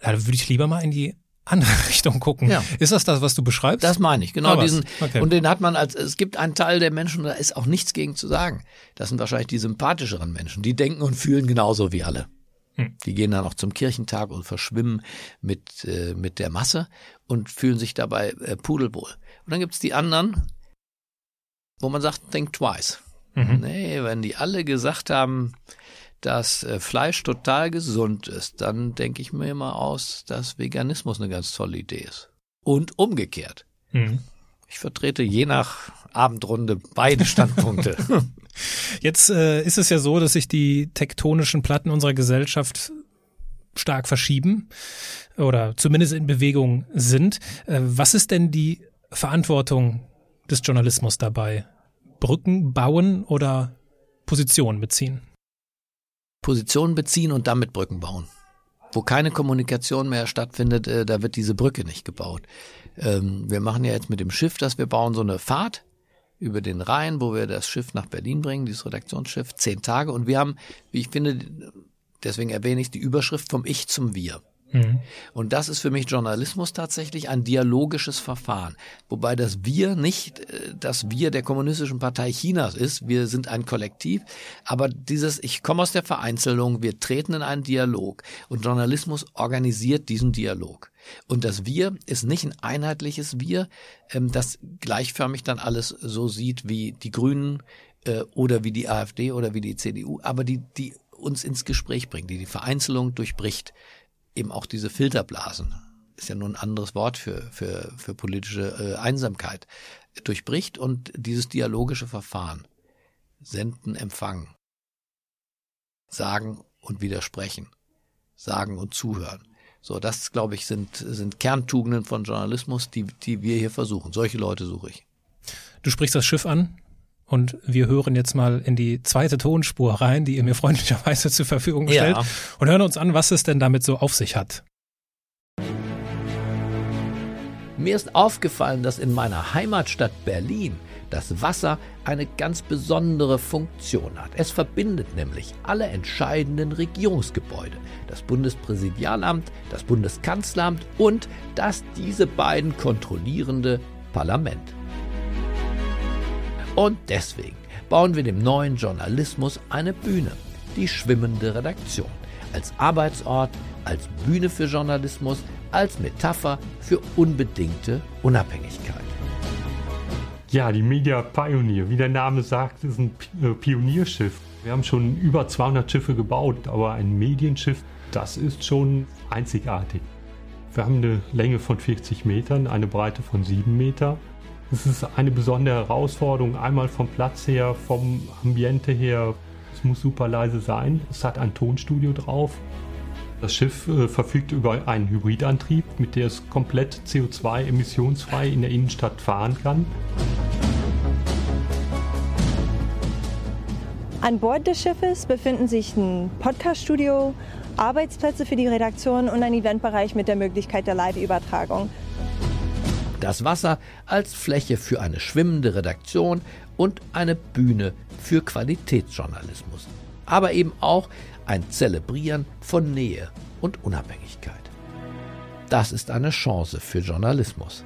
da würde ich lieber mal in die andere [laughs] Richtung gucken. Ja. Ist das das, was du beschreibst? Das meine ich, genau. diesen, okay. Und den hat man als, es gibt einen Teil der Menschen, da ist auch nichts gegen zu sagen. Das sind wahrscheinlich die sympathischeren Menschen. Die denken und fühlen genauso wie alle. Hm. Die gehen dann auch zum Kirchentag und verschwimmen mit, äh, mit der Masse und fühlen sich dabei äh, pudelwohl. Und dann gibt's die anderen, wo man sagt, think twice. Mhm. Nee, wenn die alle gesagt haben, dass äh, Fleisch total gesund ist, dann denke ich mir immer aus, dass Veganismus eine ganz tolle Idee ist. Und umgekehrt. Mhm. Ich vertrete je nach Abendrunde beide [laughs] Standpunkte. Jetzt äh, ist es ja so, dass sich die tektonischen Platten unserer Gesellschaft stark verschieben oder zumindest in Bewegung sind. Äh, was ist denn die Verantwortung des Journalismus dabei? Brücken bauen oder Positionen beziehen? Positionen beziehen und damit Brücken bauen. Wo keine Kommunikation mehr stattfindet, äh, da wird diese Brücke nicht gebaut. Ähm, wir machen ja jetzt mit dem Schiff, dass wir bauen so eine Fahrt über den Rhein, wo wir das Schiff nach Berlin bringen, dieses Redaktionsschiff, zehn Tage. Und wir haben, wie ich finde, deswegen erwähne ich die Überschrift vom Ich zum Wir. Mhm. Und das ist für mich Journalismus tatsächlich ein dialogisches Verfahren. Wobei das Wir nicht äh, das Wir der Kommunistischen Partei Chinas ist. Wir sind ein Kollektiv. Aber dieses, ich komme aus der Vereinzelung, wir treten in einen Dialog. Und Journalismus organisiert diesen Dialog. Und das Wir ist nicht ein einheitliches Wir, ähm, das gleichförmig dann alles so sieht wie die Grünen äh, oder wie die AfD oder wie die CDU, aber die, die uns ins Gespräch bringt, die die Vereinzelung durchbricht eben auch diese Filterblasen, ist ja nur ein anderes Wort für, für, für politische äh, Einsamkeit, durchbricht und dieses dialogische Verfahren, senden, empfangen, sagen und widersprechen, sagen und zuhören. So, das, glaube ich, sind, sind Kerntugenden von Journalismus, die, die wir hier versuchen. Solche Leute suche ich. Du sprichst das Schiff an und wir hören jetzt mal in die zweite Tonspur rein, die ihr mir freundlicherweise zur Verfügung stellt ja. und hören uns an, was es denn damit so auf sich hat. Mir ist aufgefallen, dass in meiner Heimatstadt Berlin das Wasser eine ganz besondere Funktion hat. Es verbindet nämlich alle entscheidenden Regierungsgebäude, das Bundespräsidialamt, das Bundeskanzleramt und das diese beiden kontrollierende Parlament. Und deswegen bauen wir dem neuen Journalismus eine Bühne, die schwimmende Redaktion, als Arbeitsort, als Bühne für Journalismus, als Metapher für unbedingte Unabhängigkeit. Ja, die Media Pioneer, wie der Name sagt, ist ein äh, Pionierschiff. Wir haben schon über 200 Schiffe gebaut, aber ein Medienschiff, das ist schon einzigartig. Wir haben eine Länge von 40 Metern, eine Breite von 7 Meter. Es ist eine besondere Herausforderung, einmal vom Platz her, vom Ambiente her. Es muss super leise sein. Es hat ein Tonstudio drauf. Das Schiff äh, verfügt über einen Hybridantrieb, mit dem es komplett CO2-emissionsfrei in der Innenstadt fahren kann. An Bord des Schiffes befinden sich ein Podcaststudio, Arbeitsplätze für die Redaktion und ein Eventbereich mit der Möglichkeit der Live-Übertragung. Das Wasser als Fläche für eine schwimmende Redaktion und eine Bühne für Qualitätsjournalismus. Aber eben auch ein Zelebrieren von Nähe und Unabhängigkeit. Das ist eine Chance für Journalismus.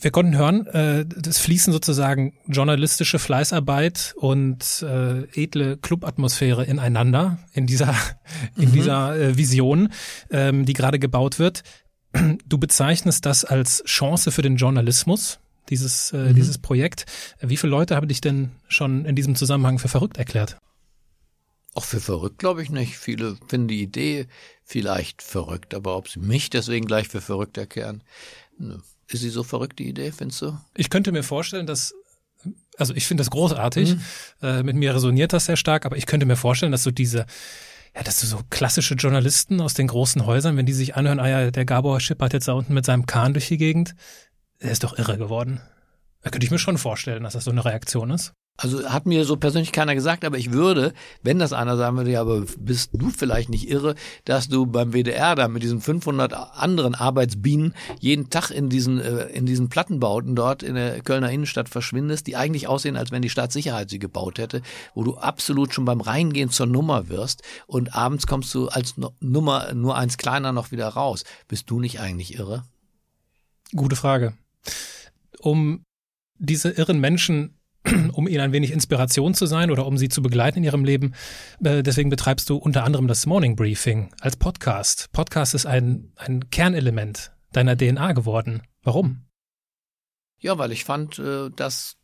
Wir konnten hören, äh, das fließen sozusagen journalistische Fleißarbeit und äh, edle Clubatmosphäre ineinander in dieser in mhm. dieser äh, Vision, ähm, die gerade gebaut wird. Du bezeichnest das als Chance für den Journalismus dieses, äh, mhm. dieses Projekt. Wie viele Leute haben dich denn schon in diesem Zusammenhang für verrückt erklärt? Auch für verrückt glaube ich nicht. Viele finden die Idee vielleicht verrückt, aber ob sie mich deswegen gleich für verrückt erklären, ne. Ist sie so verrückt, die Idee, findest du? Ich könnte mir vorstellen, dass also ich finde das großartig. Mhm. Äh, mit mir resoniert das sehr stark, aber ich könnte mir vorstellen, dass so diese, ja, dass du so klassische Journalisten aus den großen Häusern, wenn die sich anhören, ah ja, der Gabor schippert jetzt da unten mit seinem Kahn durch die Gegend, er ist doch irre geworden. Da könnte ich mir schon vorstellen, dass das so eine Reaktion ist. Also hat mir so persönlich keiner gesagt, aber ich würde, wenn das einer sagen würde, ja, aber bist du vielleicht nicht irre, dass du beim WDR da mit diesen 500 anderen Arbeitsbienen jeden Tag in diesen äh, in diesen Plattenbauten dort in der Kölner Innenstadt verschwindest, die eigentlich aussehen, als wenn die Staatssicherheit sie gebaut hätte, wo du absolut schon beim Reingehen zur Nummer wirst und abends kommst du als Nummer nur eins kleiner noch wieder raus. Bist du nicht eigentlich irre? Gute Frage. Um diese irren Menschen [clears throat] um ihnen ein wenig Inspiration zu sein oder um sie zu begleiten in ihrem Leben. Äh, deswegen betreibst du unter anderem das Morning Briefing als Podcast. Podcast ist ein, ein Kernelement deiner DNA geworden. Warum? Ja, weil ich fand, äh, dass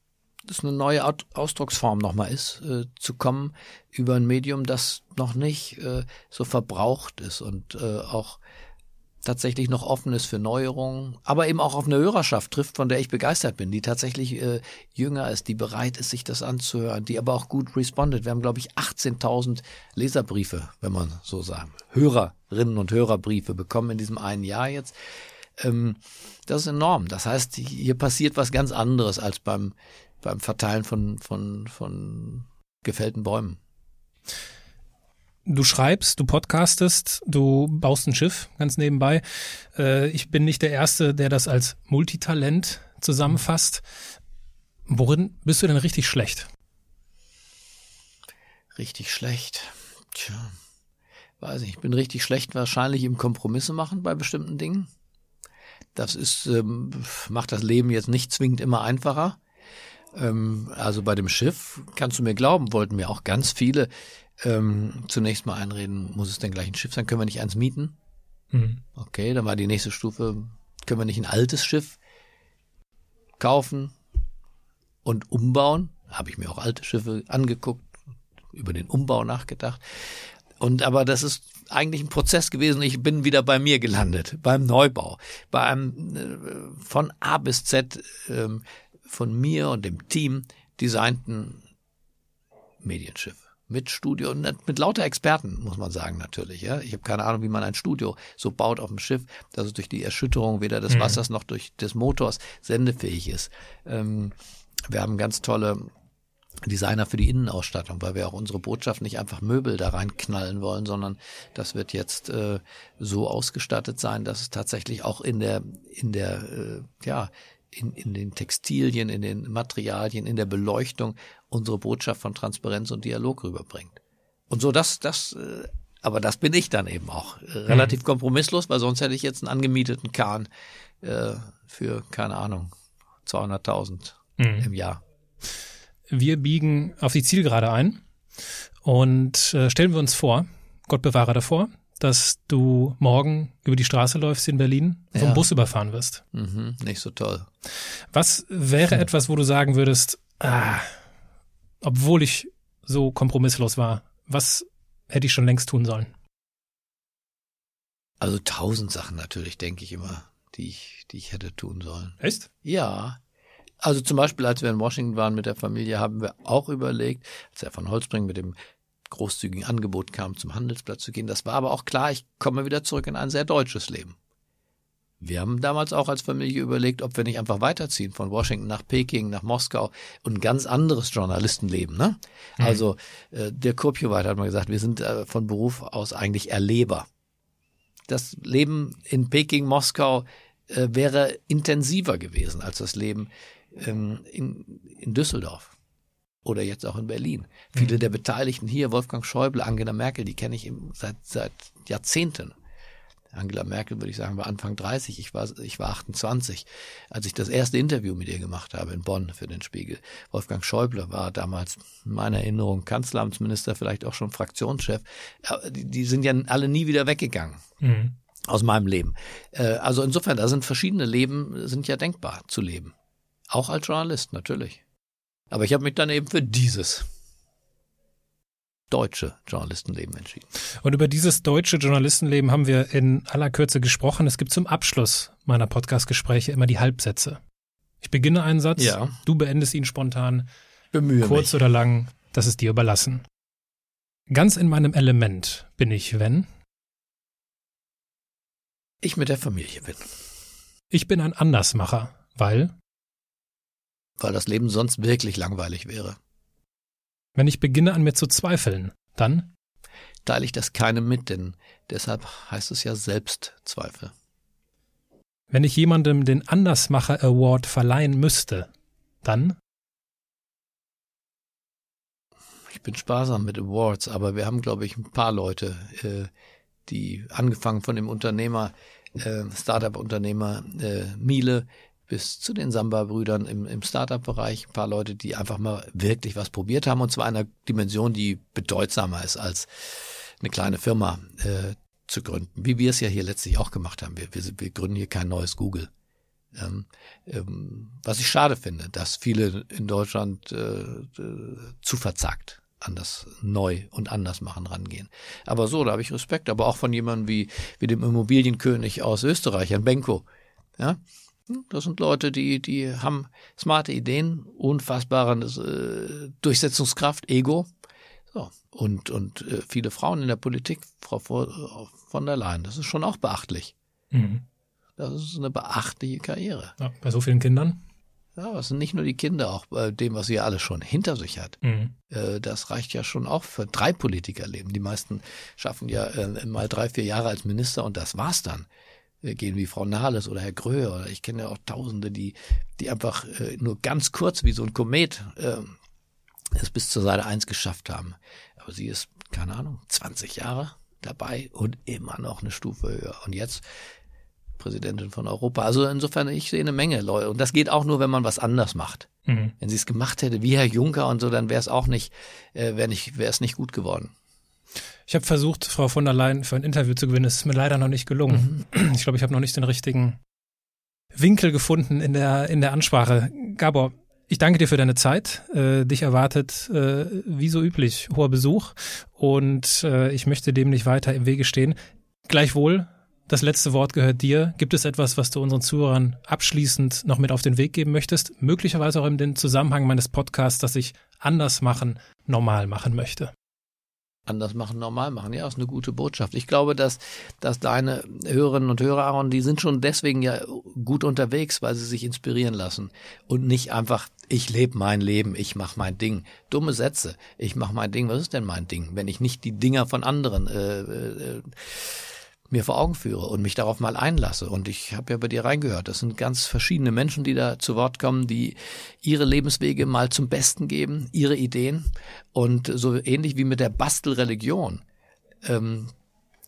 das eine neue Ausdrucksform nochmal ist, äh, zu kommen über ein Medium, das noch nicht so verbraucht ist und auch tatsächlich noch offen ist für Neuerungen, aber eben auch auf eine Hörerschaft trifft, von der ich begeistert bin, die tatsächlich äh, jünger ist, die bereit ist, sich das anzuhören, die aber auch gut respondet. Wir haben, glaube ich, 18.000 Leserbriefe, wenn man so sagen, Hörerinnen und Hörerbriefe bekommen in diesem einen Jahr jetzt. Ähm, das ist enorm. Das heißt, hier passiert was ganz anderes als beim, beim Verteilen von, von, von gefällten Bäumen. Du schreibst, du podcastest, du baust ein Schiff ganz nebenbei. Äh, ich bin nicht der Erste, der das als Multitalent zusammenfasst. Worin bist du denn richtig schlecht? Richtig schlecht. Tja, weiß ich. Ich bin richtig schlecht wahrscheinlich im Kompromisse machen bei bestimmten Dingen. Das ist, ähm, macht das Leben jetzt nicht zwingend immer einfacher. Ähm, also bei dem Schiff, kannst du mir glauben, wollten mir auch ganz viele ähm, zunächst mal einreden, muss es denn gleich ein Schiff sein? Können wir nicht eins mieten? Mhm. Okay, dann war die nächste Stufe, können wir nicht ein altes Schiff kaufen und umbauen? Habe ich mir auch alte Schiffe angeguckt, über den Umbau nachgedacht. Und aber das ist eigentlich ein Prozess gewesen. Ich bin wieder bei mir gelandet, beim Neubau, bei einem äh, von A bis Z ähm, von mir und dem Team designten Medienschiff mit Studio und mit lauter Experten, muss man sagen, natürlich. Ja. Ich habe keine Ahnung, wie man ein Studio so baut auf dem Schiff, dass es durch die Erschütterung weder des mhm. Wassers noch durch des Motors sendefähig ist. Ähm, wir haben ganz tolle Designer für die Innenausstattung, weil wir auch unsere Botschaft nicht einfach Möbel da reinknallen wollen, sondern das wird jetzt äh, so ausgestattet sein, dass es tatsächlich auch in der in der äh, ja in, in den Textilien, in den Materialien, in der Beleuchtung unsere Botschaft von Transparenz und Dialog rüberbringt. Und so das, das, äh, aber das bin ich dann eben auch. Äh, relativ mhm. kompromisslos, weil sonst hätte ich jetzt einen angemieteten Kahn äh, für, keine Ahnung, 200.000 mhm. im Jahr. Wir biegen auf die Zielgerade ein und äh, stellen wir uns vor, Gott bewahre davor, dass du morgen über die Straße läufst in Berlin, vom ja. Bus überfahren wirst. Mhm, nicht so toll. Was wäre hm. etwas, wo du sagen würdest, ah, obwohl ich so kompromisslos war, was hätte ich schon längst tun sollen? Also tausend Sachen natürlich, denke ich immer, die ich, die ich hätte tun sollen. Echt? Ja. Also zum Beispiel, als wir in Washington waren mit der Familie, haben wir auch überlegt, als er von Holzbring mit dem großzügigen Angebot kam, zum Handelsplatz zu gehen. Das war aber auch klar, ich komme wieder zurück in ein sehr deutsches Leben. Wir haben damals auch als Familie überlegt, ob wir nicht einfach weiterziehen von Washington nach Peking, nach Moskau und ein ganz anderes Journalistenleben. Ne? Mhm. Also äh, der Kurpjowait hat mal gesagt, wir sind äh, von Beruf aus eigentlich Erleber. Das Leben in Peking, Moskau äh, wäre intensiver gewesen als das Leben ähm, in, in Düsseldorf oder jetzt auch in Berlin. Mhm. Viele der Beteiligten hier, Wolfgang Schäuble, Angela Merkel, die kenne ich seit, seit Jahrzehnten. Angela Merkel, würde ich sagen, war Anfang 30, ich war, ich war 28, als ich das erste Interview mit ihr gemacht habe in Bonn für den Spiegel. Wolfgang Schäuble war damals in meiner Erinnerung Kanzleramtsminister, vielleicht auch schon Fraktionschef. Die, die sind ja alle nie wieder weggegangen. Mhm. Aus meinem Leben. Äh, also insofern, da sind verschiedene Leben, sind ja denkbar zu leben. Auch als Journalist, natürlich. Aber ich habe mich dann eben für dieses deutsche Journalistenleben entschieden. Und über dieses deutsche Journalistenleben haben wir in aller Kürze gesprochen. Es gibt zum Abschluss meiner Podcast-Gespräche immer die Halbsätze. Ich beginne einen Satz, ja. du beendest ihn spontan. Bemühe kurz mich. oder lang, das ist dir überlassen. Ganz in meinem Element bin ich, wenn ich mit der Familie bin. Ich bin ein Andersmacher, weil weil das Leben sonst wirklich langweilig wäre. Wenn ich beginne an mir zu zweifeln, dann teile ich das keinem mit, denn deshalb heißt es ja Selbstzweifel. Wenn ich jemandem den Andersmacher Award verleihen müsste, dann ich bin sparsam mit Awards, aber wir haben, glaube ich, ein paar Leute, äh, die angefangen von dem Unternehmer, äh, Startup-Unternehmer äh, Miele bis zu den Samba-Brüdern im, im Startup-Bereich, ein paar Leute, die einfach mal wirklich was probiert haben und zwar in einer Dimension, die bedeutsamer ist als eine kleine Firma äh, zu gründen, wie wir es ja hier letztlich auch gemacht haben. Wir, wir, wir gründen hier kein neues Google. Ähm, ähm, was ich schade finde, dass viele in Deutschland äh, zu verzagt an das Neu- und Andersmachen rangehen. Aber so, da habe ich Respekt, aber auch von jemandem wie, wie dem Immobilienkönig aus Österreich, Herrn Benko. Ja, das sind Leute, die, die haben smarte Ideen, unfassbare äh, Durchsetzungskraft, Ego. So. Und, und äh, viele Frauen in der Politik, Frau von der Leyen, das ist schon auch beachtlich. Mhm. Das ist eine beachtliche Karriere. Ja, bei so vielen Kindern? Ja, das sind nicht nur die Kinder, auch bei dem, was sie alles schon hinter sich hat. Mhm. Äh, das reicht ja schon auch für drei Politikerleben. Die meisten schaffen ja äh, mal drei, vier Jahre als Minister und das war's dann. Äh, gehen wie Frau Nahles oder Herr Gröhe oder ich kenne ja auch Tausende, die, die einfach nur ganz kurz wie so ein Komet es bis zur Seite 1 geschafft haben. Aber sie ist, keine Ahnung, 20 Jahre dabei und immer noch eine Stufe höher. Und jetzt Präsidentin von Europa. Also insofern, ich sehe eine Menge Leute. Und das geht auch nur, wenn man was anders macht. Mhm. Wenn sie es gemacht hätte, wie Herr Juncker und so, dann wäre es auch nicht, äh, wäre nicht, wäre es nicht gut geworden. Ich habe versucht, Frau von der Leyen für ein Interview zu gewinnen. Es ist mir leider noch nicht gelungen. Mhm. Ich glaube, ich habe noch nicht den richtigen Winkel gefunden in der, in der Ansprache. Gabor, ich danke dir für deine Zeit. Äh, dich erwartet, äh, wie so üblich, hoher Besuch. Und äh, ich möchte dem nicht weiter im Wege stehen. Gleichwohl das letzte Wort gehört dir. Gibt es etwas, was du unseren Zuhörern abschließend noch mit auf den Weg geben möchtest? Möglicherweise auch in den Zusammenhang meines Podcasts, dass ich anders machen, normal machen möchte. Anders machen, normal machen. Ja, ist eine gute Botschaft. Ich glaube, dass, dass deine Hörerinnen und Hörer, Aaron, die sind schon deswegen ja gut unterwegs, weil sie sich inspirieren lassen und nicht einfach, ich lebe mein Leben, ich mache mein Ding. Dumme Sätze. Ich mache mein Ding. Was ist denn mein Ding? Wenn ich nicht die Dinger von anderen äh, äh, mir vor Augen führe und mich darauf mal einlasse. Und ich habe ja bei dir reingehört. Das sind ganz verschiedene Menschen, die da zu Wort kommen, die ihre Lebenswege mal zum Besten geben, ihre Ideen. Und so ähnlich wie mit der Bastelreligion, ähm,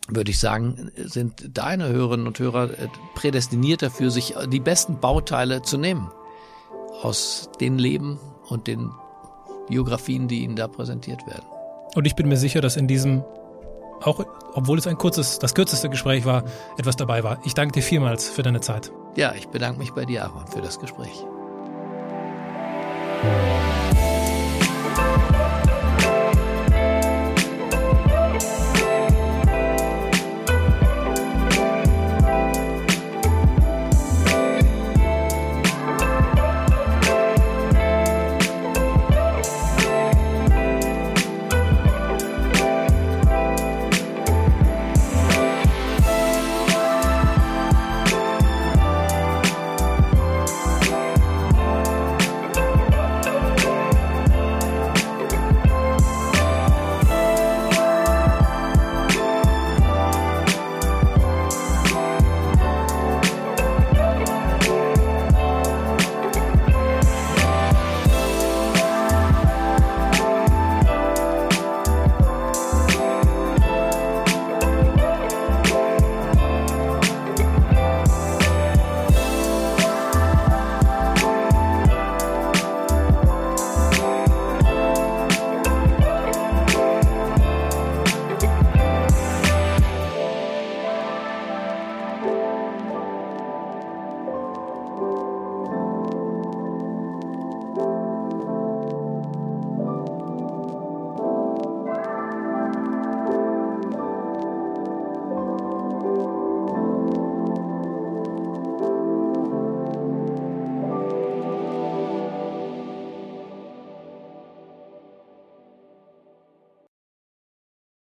würde ich sagen, sind deine Hörerinnen und Hörer äh, prädestiniert dafür, sich die besten Bauteile zu nehmen aus den Leben und den Biografien, die ihnen da präsentiert werden. Und ich bin mir sicher, dass in diesem auch obwohl es ein kurzes, das kürzeste Gespräch war, etwas dabei war. Ich danke dir vielmals für deine Zeit. Ja, ich bedanke mich bei dir, Aaron, für das Gespräch.